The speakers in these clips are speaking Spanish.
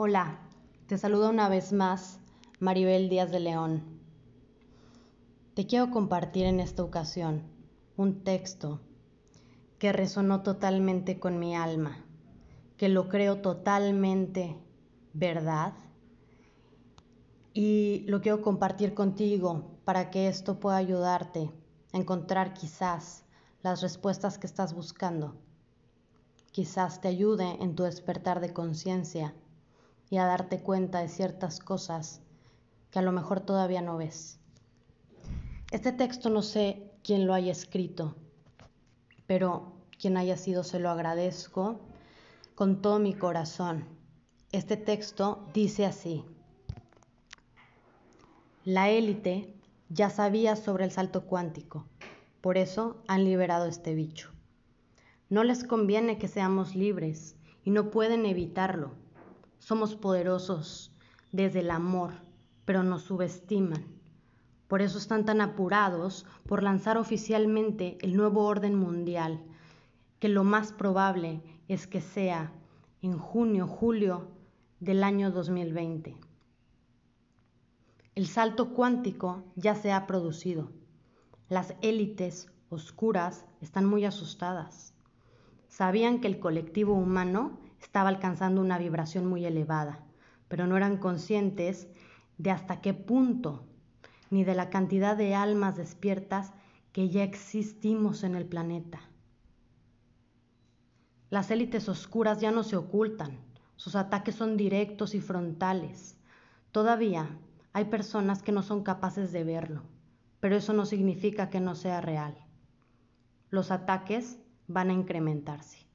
Hola, te saludo una vez más Maribel Díaz de León. Te quiero compartir en esta ocasión un texto que resonó totalmente con mi alma, que lo creo totalmente verdad y lo quiero compartir contigo para que esto pueda ayudarte a encontrar quizás las respuestas que estás buscando. Quizás te ayude en tu despertar de conciencia y a darte cuenta de ciertas cosas que a lo mejor todavía no ves. Este texto no sé quién lo haya escrito, pero quien haya sido se lo agradezco con todo mi corazón. Este texto dice así. La élite ya sabía sobre el salto cuántico, por eso han liberado este bicho. No les conviene que seamos libres y no pueden evitarlo somos poderosos desde el amor, pero nos subestiman. Por eso están tan apurados por lanzar oficialmente el nuevo orden mundial, que lo más probable es que sea en junio, julio del año 2020. El salto cuántico ya se ha producido. Las élites oscuras están muy asustadas. Sabían que el colectivo humano estaba alcanzando una vibración muy elevada, pero no eran conscientes de hasta qué punto, ni de la cantidad de almas despiertas que ya existimos en el planeta. Las élites oscuras ya no se ocultan, sus ataques son directos y frontales. Todavía hay personas que no son capaces de verlo, pero eso no significa que no sea real. Los ataques van a incrementarse.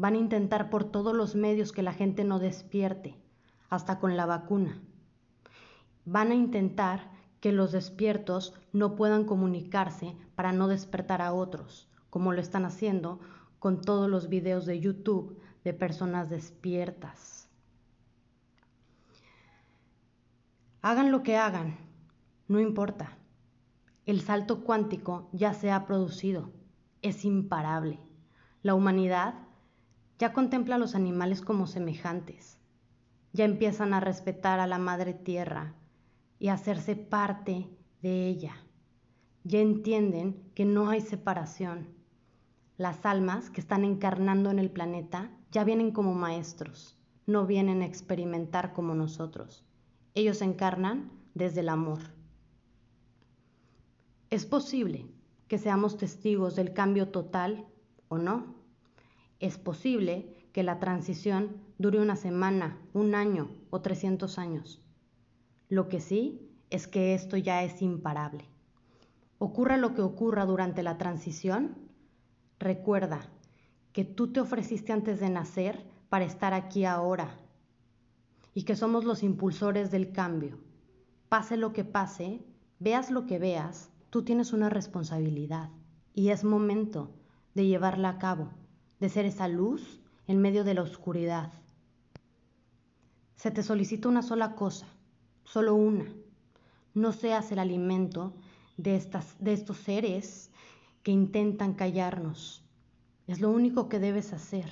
Van a intentar por todos los medios que la gente no despierte, hasta con la vacuna. Van a intentar que los despiertos no puedan comunicarse para no despertar a otros, como lo están haciendo con todos los videos de YouTube de personas despiertas. Hagan lo que hagan, no importa. El salto cuántico ya se ha producido, es imparable. La humanidad ya contempla a los animales como semejantes, ya empiezan a respetar a la madre tierra y a hacerse parte de ella, ya entienden que no hay separación. Las almas que están encarnando en el planeta ya vienen como maestros, no vienen a experimentar como nosotros. Ellos encarnan desde el amor. Es posible que seamos testigos del cambio total o no. Es posible que la transición dure una semana, un año o 300 años. Lo que sí es que esto ya es imparable. Ocurra lo que ocurra durante la transición, recuerda que tú te ofreciste antes de nacer para estar aquí ahora y que somos los impulsores del cambio. Pase lo que pase, veas lo que veas, tú tienes una responsabilidad y es momento de llevarla a cabo de ser esa luz en medio de la oscuridad. Se te solicita una sola cosa, solo una. No seas el alimento de, estas, de estos seres que intentan callarnos. Es lo único que debes hacer,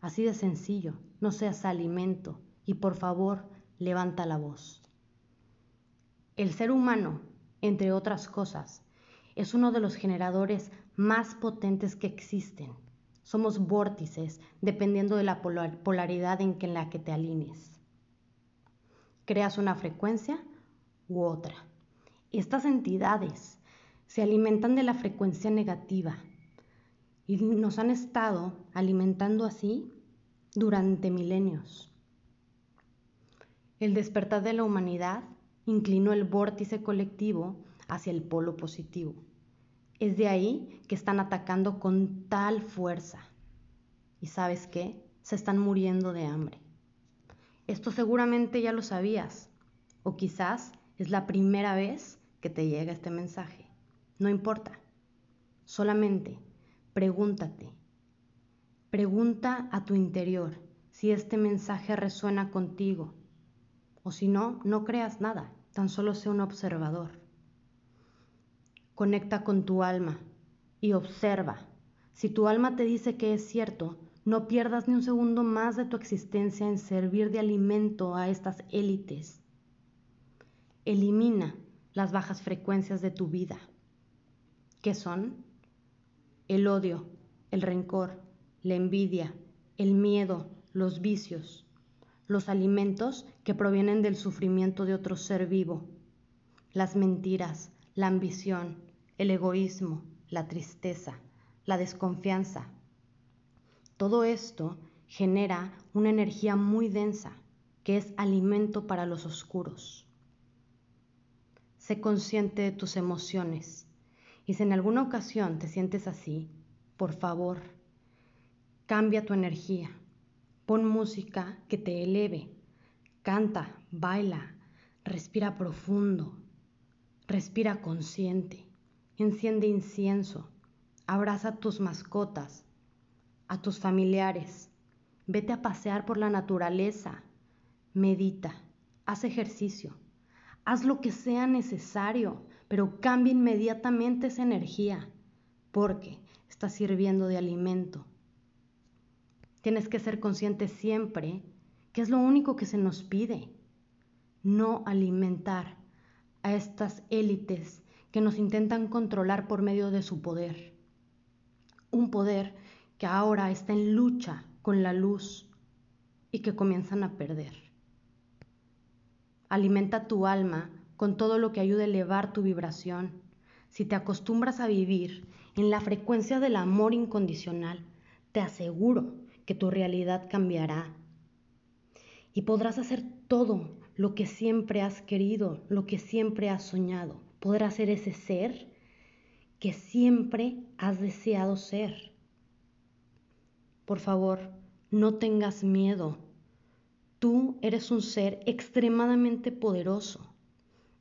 así de sencillo. No seas alimento y por favor levanta la voz. El ser humano, entre otras cosas, es uno de los generadores más potentes que existen. Somos vórtices dependiendo de la polaridad en, la que te alinees. Creas una frecuencia u otra. Estas entidades se alimentan de la frecuencia negativa y nos han estado alimentando así durante milenios. El despertar de la humanidad inclinó el vórtice colectivo hacia el polo positivo. Es de ahí que están atacando con tal fuerza. ¿Y sabes qué? Se están muriendo de hambre. Esto seguramente ya lo sabías, o quizás es la primera vez que te llega este mensaje. No importa. Solamente pregúntate. Pregunta a tu interior si este mensaje resuena contigo. O si no, no creas nada, tan solo sé un observador. Conecta con tu alma y observa. Si tu alma te dice que es cierto, No pierdas ni un segundo más de tu existencia en servir de alimento a estas élites. Elimina las bajas frecuencias de tu vida. ¿Qué son? El odio, el rencor, la envidia, el miedo, los vicios, los alimentos que provienen del sufrimiento de otro ser vivo, las mentiras, la ambición, el egoísmo, la tristeza, la desconfianza, todo esto genera una energía muy densa que es alimento para los oscuros. Sé consciente de tus emociones y si en alguna ocasión te sientes así, por favor, cambia tu energía. Pon música que te eleve. Canta, baila, respira profundo, respira consciente, enciende incienso, abraza a tus mascotas, a tus familiares, vete a pasear por la naturaleza, medita, haz ejercicio, haz lo que sea necesario, pero cambia inmediatamente esa energía, porque está sirviendo de alimento. Tienes que ser consciente siempre que es lo único que se nos pide, no alimentar a estas élites que nos intentan controlar por medio de su poder. Un poder que ahora está en lucha con la luz y que comienzan a perder. Alimenta tu alma con todo lo que ayude a elevar tu vibración. Si te acostumbras a vivir en la frecuencia del amor incondicional, te aseguro que tu realidad cambiará y podrás hacer todo lo que siempre has querido, lo que siempre has soñado. Podrás ser ese ser que siempre has deseado ser. Por favor, no tengas miedo. Tú eres un ser extremadamente poderoso.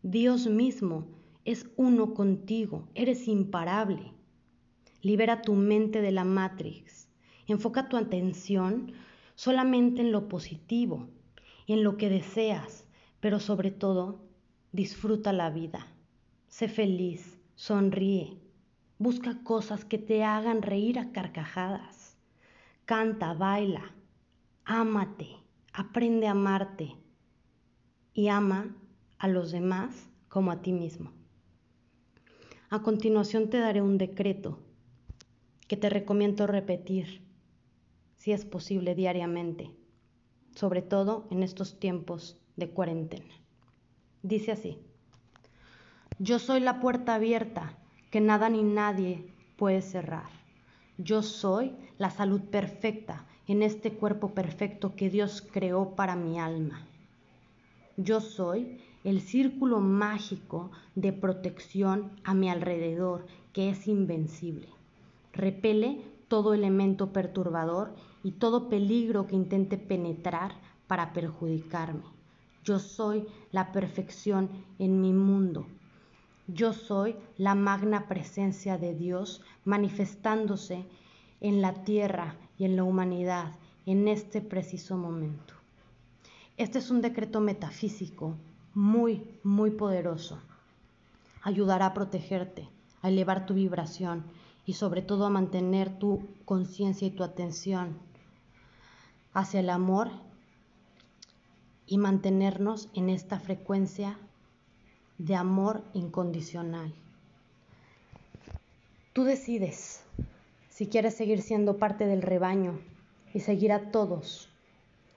Dios mismo es uno contigo, eres imparable. Libera tu mente de la Matrix. Enfoca tu atención solamente en lo positivo, en lo que deseas, pero sobre todo, disfruta la vida. Sé feliz, sonríe, busca cosas que te hagan reír a carcajadas canta, baila, ámate, aprende a amarte y ama a los demás como a ti mismo. A continuación te daré un decreto que te recomiendo repetir, si es posible, diariamente, sobre todo en estos tiempos de cuarentena. Dice así, yo soy la puerta abierta que nada ni nadie puede cerrar. Yo soy la salud perfecta en este cuerpo perfecto que Dios creó para mi alma. Yo soy el círculo mágico de protección a mi alrededor que es invencible. Repele todo elemento perturbador y todo peligro que intente penetrar para perjudicarme. Yo soy la perfección en mi mundo yo soy la magna presencia de Dios manifestándose en la tierra y en la humanidad en este preciso momento. Este es un decreto metafísico muy, muy poderoso. Ayudará a protegerte, a elevar tu vibración y sobre todo a mantener tu conciencia y tu atención hacia el amor y mantenernos en esta frecuencia de amor incondicional. Tú decides si quieres seguir siendo parte del rebaño y seguir a todos,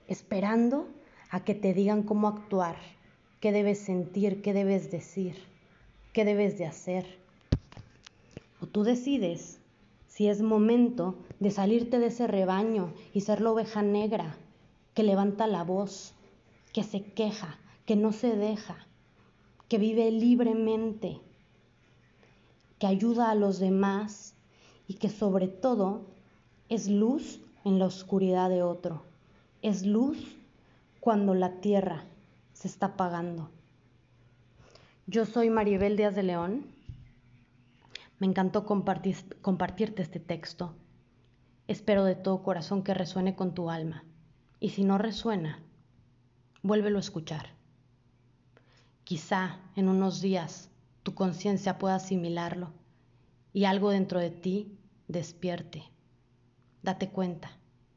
esperando a que te digan cómo actuar, qué debes sentir, qué debes decir, qué debes de hacer. O tú decides si es momento de salirte de ese rebaño y ser la oveja negra que levanta la voz, que se queja, que no se deja, que vive libremente, que ayuda a los demás y que sobre todo es luz en la oscuridad de otro. Es luz cuando la tierra se está apagando. Yo soy Maribel Díaz de León. Me encantó compartir, compartirte este texto. Espero de todo corazón que resuene con tu alma. Y si no resuena, vuélvelo a escuchar. Quizá en unos días tu conciencia pueda asimilarlo y algo dentro de ti despierte. Date cuenta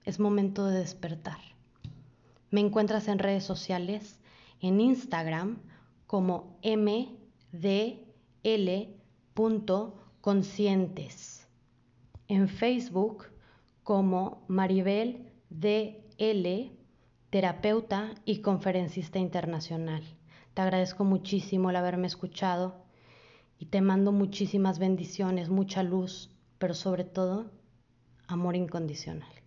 es momento de despertar. Me encuentras en redes sociales, en Instagram como mdl.conscientes, en Facebook como Maribel DL, terapeuta y conferencista internacional. Te agradezco muchísimo el haberme escuchado y te mando muchísimas bendiciones, mucha luz, pero sobre todo amor incondicional.